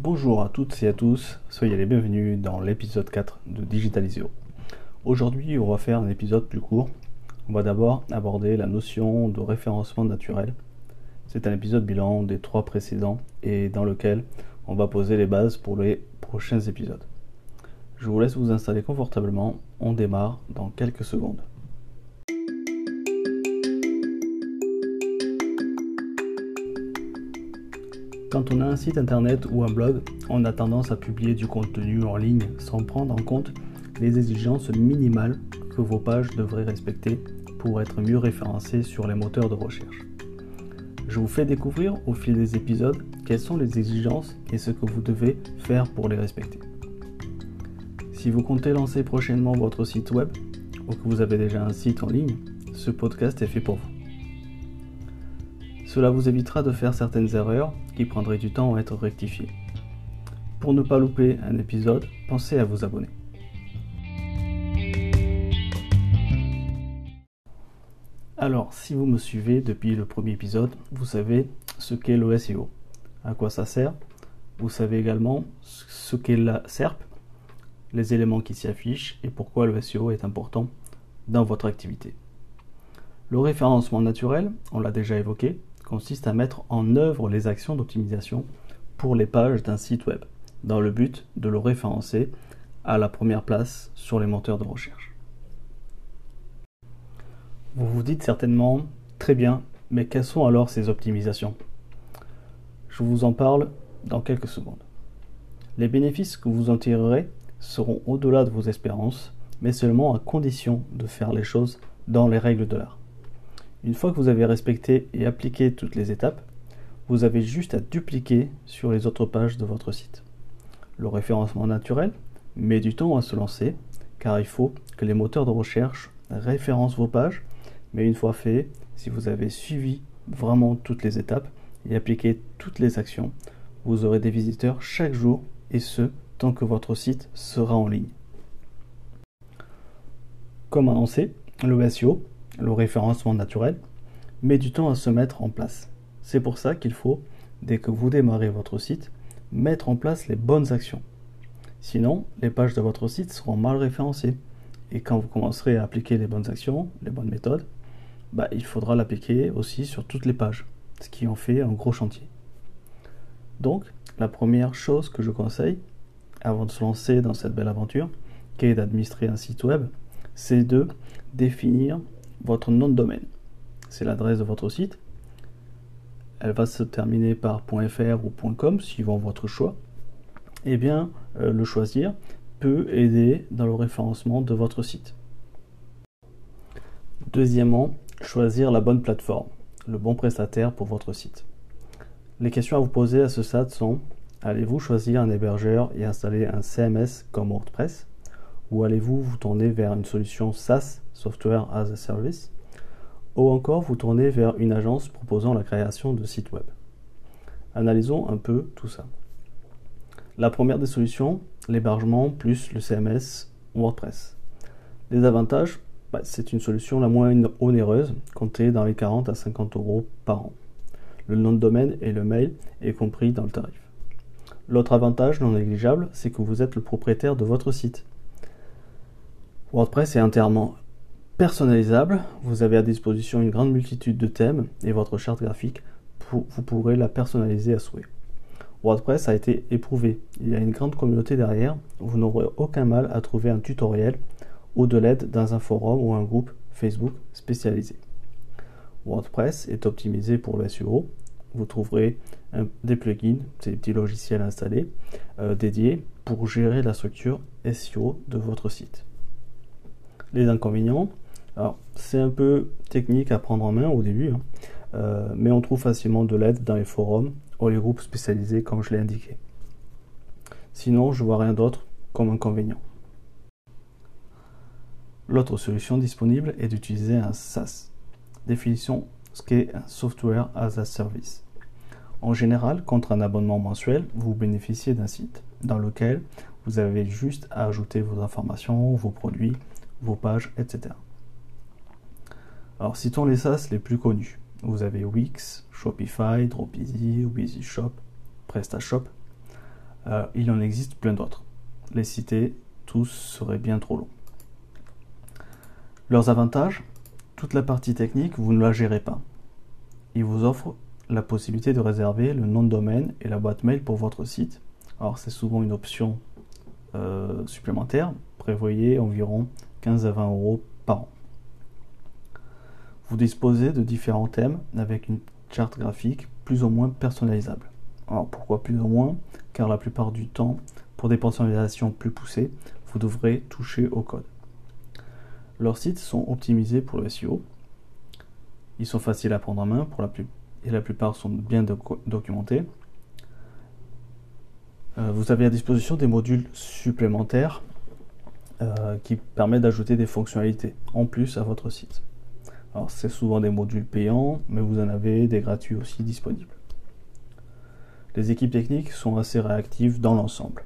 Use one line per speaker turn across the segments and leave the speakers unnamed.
Bonjour à toutes et à tous, soyez les bienvenus dans l'épisode 4 de Digitaliseo. Aujourd'hui, on va faire un épisode plus court. On va d'abord aborder la notion de référencement naturel. C'est un épisode bilan des trois précédents et dans lequel on va poser les bases pour les prochains épisodes. Je vous laisse vous installer confortablement, on démarre dans quelques secondes. Quand on a un site internet ou un blog, on a tendance à publier du contenu en ligne sans prendre en compte les exigences minimales que vos pages devraient respecter pour être mieux référencées sur les moteurs de recherche. Je vous fais découvrir au fil des épisodes quelles sont les exigences et ce que vous devez faire pour les respecter. Si vous comptez lancer prochainement votre site web ou que vous avez déjà un site en ligne, ce podcast est fait pour vous. Cela vous évitera de faire certaines erreurs qui du temps à être rectifiées. Pour ne pas louper un épisode, pensez à vous abonner. Alors, si vous me suivez depuis le premier épisode, vous savez ce qu'est le à quoi ça sert. Vous savez également ce qu'est la SERP, les éléments qui s'y affichent et pourquoi le SEO est important dans votre activité. Le référencement naturel, on l'a déjà évoqué, consiste à mettre en œuvre les actions d'optimisation pour les pages d'un site web, dans le but de le référencer à la première place sur les moteurs de recherche. Vous vous dites certainement, très bien, mais quelles sont alors ces optimisations? Je vous en parle dans quelques secondes. Les bénéfices que vous en tirerez seront au-delà de vos espérances, mais seulement à condition de faire les choses dans les règles de l'art. Une fois que vous avez respecté et appliqué toutes les étapes, vous avez juste à dupliquer sur les autres pages de votre site. Le référencement naturel met du temps à se lancer car il faut que les moteurs de recherche référencent vos pages, mais une fois fait, si vous avez suivi vraiment toutes les étapes et appliqué toutes les actions, vous aurez des visiteurs chaque jour et ce, tant que votre site sera en ligne. Comme annoncé, le SEO le référencement naturel, met du temps à se mettre en place. C'est pour ça qu'il faut, dès que vous démarrez votre site, mettre en place les bonnes actions. Sinon, les pages de votre site seront mal référencées. Et quand vous commencerez à appliquer les bonnes actions, les bonnes méthodes, bah, il faudra l'appliquer aussi sur toutes les pages, ce qui en fait un gros chantier. Donc, la première chose que je conseille, avant de se lancer dans cette belle aventure, qui est d'administrer un site web, c'est de définir votre nom de domaine. C'est l'adresse de votre site. Elle va se terminer par .fr ou .com suivant votre choix. Eh bien, euh, le choisir peut aider dans le référencement de votre site. Deuxièmement, choisir la bonne plateforme, le bon prestataire pour votre site. Les questions à vous poser à ce stade sont allez-vous choisir un hébergeur et installer un CMS comme WordPress? Ou allez-vous vous tourner vers une solution SaaS Software as a Service, ou encore vous tournez vers une agence proposant la création de sites web? Analysons un peu tout ça. La première des solutions, l'hébergement plus le CMS WordPress. Les avantages, bah, c'est une solution la moins onéreuse, comptée dans les 40 à 50 euros par an. Le nom de domaine et le mail est compris dans le tarif. L'autre avantage non négligeable, c'est que vous êtes le propriétaire de votre site. WordPress est entièrement personnalisable. Vous avez à disposition une grande multitude de thèmes et votre charte graphique, vous pourrez la personnaliser à souhait. WordPress a été éprouvé. Il y a une grande communauté derrière. Vous n'aurez aucun mal à trouver un tutoriel ou de l'aide dans un forum ou un groupe Facebook spécialisé. WordPress est optimisé pour le SEO. Vous trouverez des plugins, des petits logiciels installés euh, dédiés pour gérer la structure SEO de votre site. Les inconvénients, alors, c'est un peu technique à prendre en main au début, hein. euh, mais on trouve facilement de l'aide dans les forums ou les groupes spécialisés comme je l'ai indiqué. Sinon, je vois rien d'autre comme inconvénient. L'autre solution disponible est d'utiliser un SaaS. Définition ce qu'est un Software as a Service. En général, contre un abonnement mensuel, vous bénéficiez d'un site dans lequel vous avez juste à ajouter vos informations, vos produits, vos pages, etc. Alors citons les SaaS les plus connus. Vous avez Wix, Shopify, Dropeasy, WeezyShop, PrestaShop. Euh, il en existe plein d'autres. Les citer tous serait bien trop long. Leurs avantages, toute la partie technique, vous ne la gérez pas. Ils vous offrent la possibilité de réserver le nom de domaine et la boîte mail pour votre site. Alors c'est souvent une option euh, supplémentaire. Prévoyez environ 15 à 20 euros par an. Vous disposez de différents thèmes avec une charte graphique plus ou moins personnalisable. Alors pourquoi plus ou moins? Car la plupart du temps, pour des personnalisations plus poussées, vous devrez toucher au code. Leurs sites sont optimisés pour le SEO. Ils sont faciles à prendre en main pour la et la plupart sont bien documentés. Euh, vous avez à disposition des modules supplémentaires euh, qui permettent d'ajouter des fonctionnalités en plus à votre site. Alors c'est souvent des modules payants, mais vous en avez des gratuits aussi disponibles. Les équipes techniques sont assez réactives dans l'ensemble.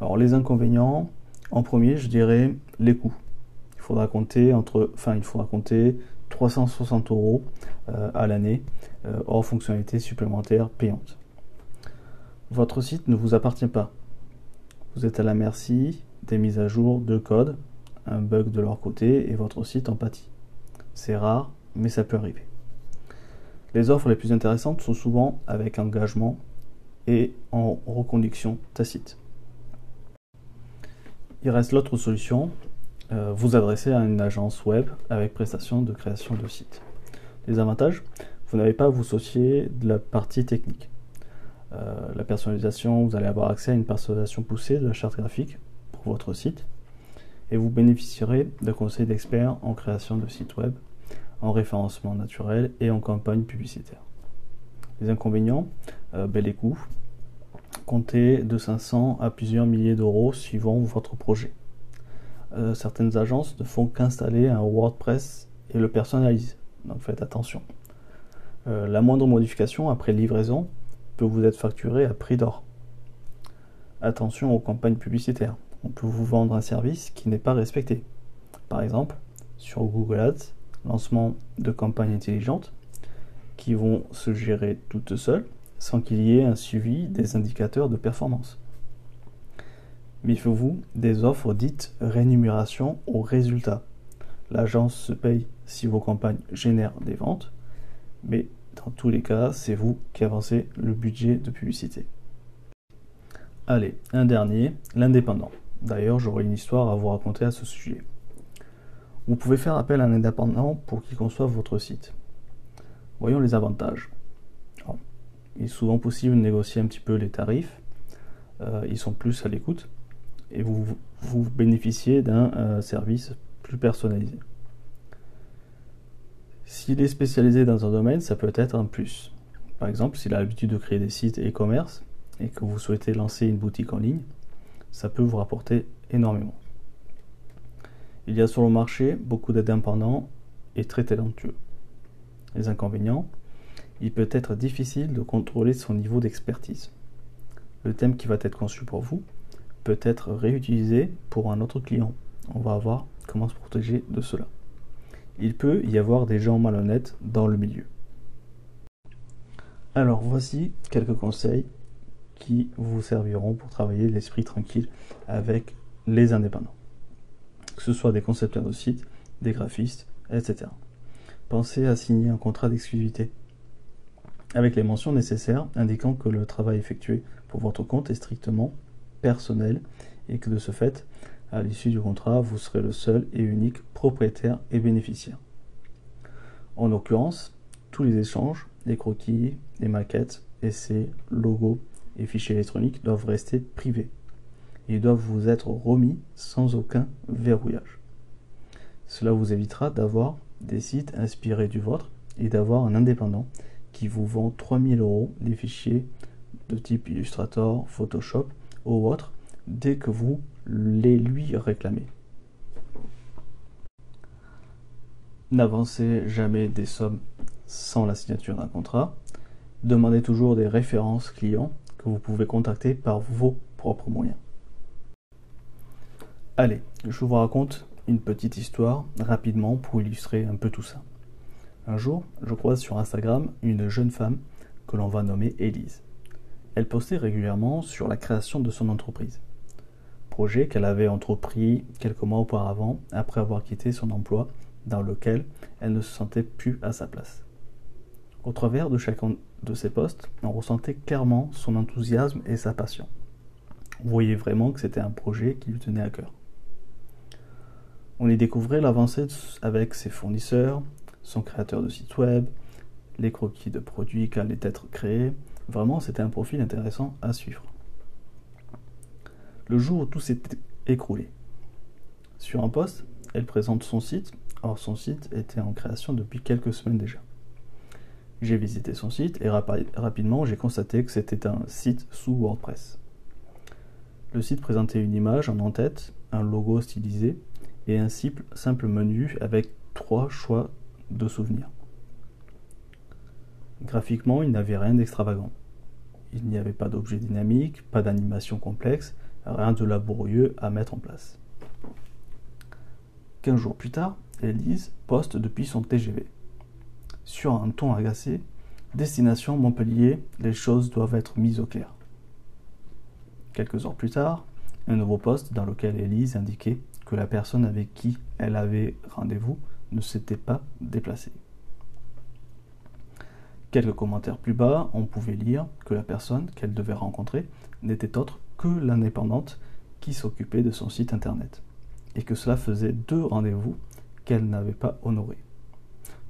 Alors les inconvénients, en premier, je dirais les coûts. Il faudra compter entre, enfin il faudra compter 360 euros euh, à l'année euh, hors fonctionnalités supplémentaires payantes. Votre site ne vous appartient pas. Vous êtes à la merci des mises à jour de code, un bug de leur côté et votre site en pâtit. C'est rare, mais ça peut arriver. Les offres les plus intéressantes sont souvent avec engagement et en reconduction tacite. Il reste l'autre solution, euh, vous adresser à une agence web avec prestation de création de site. Les avantages, vous n'avez pas à vous soucier de la partie technique. Euh, la personnalisation, vous allez avoir accès à une personnalisation poussée de la charte graphique pour votre site et vous bénéficierez de conseils d'experts en création de sites web, en référencement naturel et en campagne publicitaire. Les inconvénients, euh, ben, les comptez de 500 à plusieurs milliers d'euros suivant votre projet. Euh, certaines agences ne font qu'installer un WordPress et le personnalisent, donc faites attention. Euh, la moindre modification après livraison peut vous être facturée à prix d'or. Attention aux campagnes publicitaires on peut vous vendre un service qui n'est pas respecté. Par exemple, sur Google Ads, lancement de campagnes intelligentes qui vont se gérer toutes seules sans qu'il y ait un suivi des indicateurs de performance. Méfiez-vous des offres dites rémunération au résultat. L'agence se paye si vos campagnes génèrent des ventes, mais dans tous les cas, c'est vous qui avancez le budget de publicité. Allez, un dernier, l'indépendant. D'ailleurs, j'aurai une histoire à vous raconter à ce sujet. Vous pouvez faire appel à un indépendant pour qu'il conçoive votre site. Voyons les avantages. il est souvent possible de négocier un petit peu les tarifs. Euh, ils sont plus à l'écoute et vous, bénéficiez d'un euh, service plus personnalisé. S'il est spécialisé dans un domaine, ça peut être un plus. Par exemple, s'il a l'habitude de créer des sites e-commerce et que vous souhaitez lancer une boutique en ligne, ça peut vous rapporter énormément. Il y a sur le marché beaucoup d'indépendants et très talentueux. Les inconvénients, il peut être difficile de contrôler son niveau d'expertise. Le thème qui va être conçu pour vous peut être réutilisé pour un autre client. On va voir comment se protéger de cela. Il peut y avoir des gens malhonnêtes dans le milieu. Alors voici quelques conseils qui vous serviront pour travailler l'esprit tranquille avec les indépendants. Que ce soit des concepteurs de sites, des graphistes, etc. Pensez à signer un contrat d'exclusivité avec les mentions nécessaires indiquant que le travail effectué pour votre compte est strictement personnel et que de ce fait, à l'issue du contrat, vous serez le seul et unique propriétaire et bénéficiaire. En l'occurrence, tous les échanges, les croquis, les maquettes, essais, logos, et fichiers électroniques doivent rester privés. Ils doivent vous être remis sans aucun verrouillage. Cela vous évitera d'avoir des sites inspirés du vôtre et d'avoir un indépendant qui vous vend 3000 euros des fichiers de type Illustrator, Photoshop ou autre dès que vous les lui réclamez. N'avancez jamais des sommes sans la signature d'un contrat. Demandez toujours des références clients que vous pouvez contacter par vos propres moyens. Allez, je vous raconte une petite histoire rapidement pour illustrer un peu tout ça. Un jour, je croise sur Instagram une jeune femme que l'on va nommer Élise. Elle postait régulièrement sur la création de son entreprise, projet qu'elle avait entrepris quelques mois auparavant après avoir quitté son emploi dans lequel elle ne se sentait plus à sa place. Au travers de chacun de ses postes, on ressentait clairement son enthousiasme et sa passion. On voyait vraiment que c'était un projet qui lui tenait à cœur. On y découvrait l'avancée avec ses fournisseurs, son créateur de site web, les croquis de produits qui allaient être créés. Vraiment, c'était un profil intéressant à suivre. Le jour où tout s'est écroulé. Sur un poste, elle présente son site. Or, son site était en création depuis quelques semaines déjà. J'ai visité son site et rapidement j'ai constaté que c'était un site sous WordPress. Le site présentait une image en en-tête, un logo stylisé et un simple menu avec trois choix de souvenirs. Graphiquement, il n'avait rien d'extravagant. Il n'y avait pas d'objet dynamique, pas d'animation complexe, rien de laborieux à mettre en place. Quinze jours plus tard, Elise poste depuis son TGV. Sur un ton agacé, Destination Montpellier, les choses doivent être mises au clair. Quelques heures plus tard, un nouveau poste dans lequel Elise indiquait que la personne avec qui elle avait rendez-vous ne s'était pas déplacée. Quelques commentaires plus bas, on pouvait lire que la personne qu'elle devait rencontrer n'était autre que l'indépendante qui s'occupait de son site internet, et que cela faisait deux rendez-vous qu'elle n'avait pas honorés,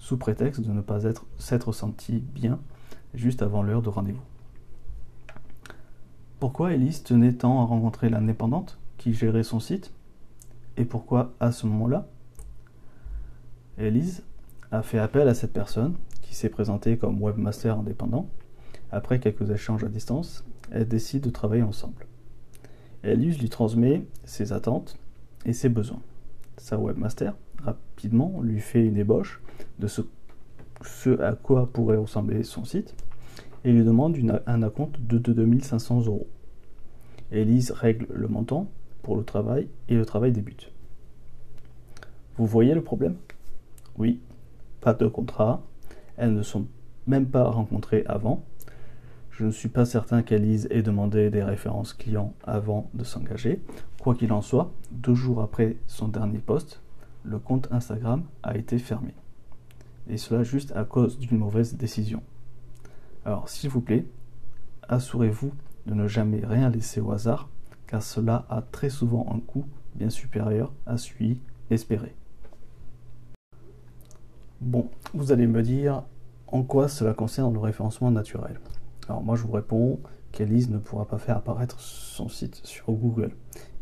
sous prétexte de ne pas être s'être sentie bien juste avant l'heure de rendez-vous. Pourquoi Elise tenait tant à rencontrer l'indépendante qui gérait son site? Et pourquoi à ce moment-là Elise a fait appel à cette personne qui s'est présenté comme webmaster indépendant? Après quelques échanges à distance, elle décide de travailler ensemble. Elise lui transmet ses attentes et ses besoins. Sa webmaster, rapidement, lui fait une ébauche de ce, à quoi pourrait ressembler son site et lui demande un acompte de 2500 euros. Elise règle le montant pour le travail et le travail débute. Vous voyez le problème? Oui, pas de contrat, elles ne sont même pas rencontrées avant. Je ne suis pas certain qu'Elise ait demandé des références clients avant de s'engager. Quoi qu'il en soit, deux jours après son dernier poste, le compte Instagram a été fermé. Et cela juste à cause d'une mauvaise décision. Alors s'il vous plaît, assurez-vous de ne jamais rien laisser au hasard, car cela a très souvent un coût bien supérieur à celui espéré. Bon, vous allez me dire en quoi cela concerne le référencement naturel. Alors moi je vous réponds qu'Elise ne pourra pas faire apparaître son site sur Google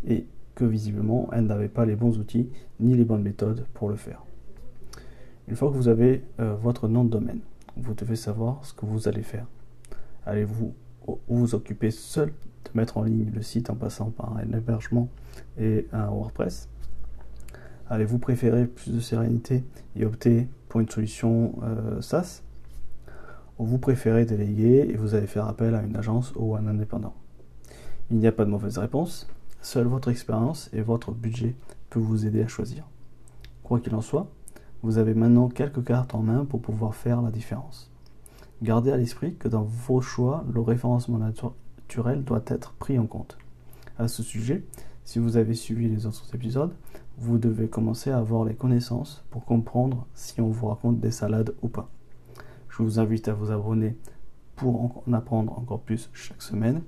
et que visiblement elle n'avait pas les bons outils ni les bonnes méthodes pour le faire. Une fois que vous avez euh, votre nom de domaine, vous devez savoir ce que vous allez faire. Allez-vous vous occuper seul de mettre en ligne le site en passant par un hébergement et un WordPress? Allez-vous préférer plus de sérénité et opter pour une solution euh, SaaS? Ou vous préférez déléguer et vous allez faire appel à une agence ou à un indépendant? Il n'y a pas de mauvaise réponse, seule votre expérience et votre budget peut vous aider à choisir. Quoi qu'il en soit, vous avez maintenant quelques cartes en main pour pouvoir faire la différence. Gardez à l'esprit que dans vos choix, le référencement naturel doit être pris en compte. À ce sujet, si vous avez suivi les autres épisodes, vous devez commencer à avoir les connaissances pour comprendre si on vous raconte des salades ou pas. Je vous invite à vous abonner pour en apprendre encore plus chaque semaine.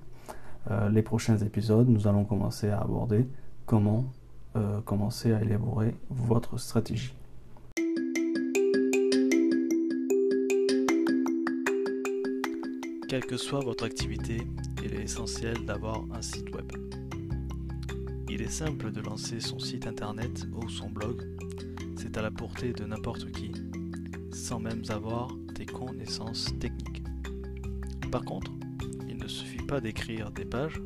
Euh, les prochains épisodes, nous allons commencer à aborder comment euh, commencer à élaborer votre stratégie. Quelle que soit votre activité, il est essentiel d'avoir un site web. Il est simple de lancer son site internet ou son blog, c'est à la portée de n'importe qui, sans même avoir des connaissances techniques. Par contre, il ne suffit pas d'écrire des pages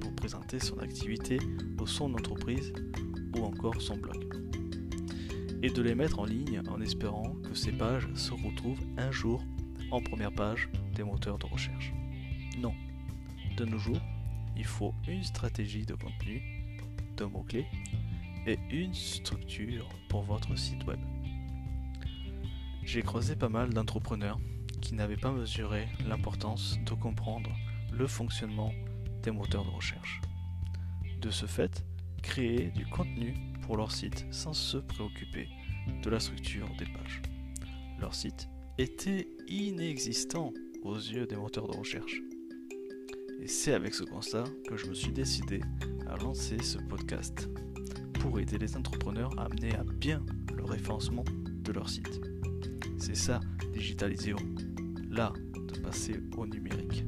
pour présenter son activité ou son entreprise ou encore son blog. Et de les mettre en ligne en espérant que ces pages se retrouvent un jour en première page des moteurs de recherche. Non, de nos jours, il faut une stratégie de contenu de mots-clés et une structure pour votre site web. J'ai croisé pas mal d'entrepreneurs qui n'avaient pas mesuré l'importance de comprendre le fonctionnement des moteurs de recherche. De ce fait, créer du contenu pour leur site sans se préoccuper de la structure des pages. Leur site était inexistant aux yeux des moteurs de recherche. Et c'est avec ce constat que je me suis décidé à lancer ce podcast pour aider les entrepreneurs à amener à bien le référencement de leur site. C'est ça, digitaliser, là, de passer au numérique.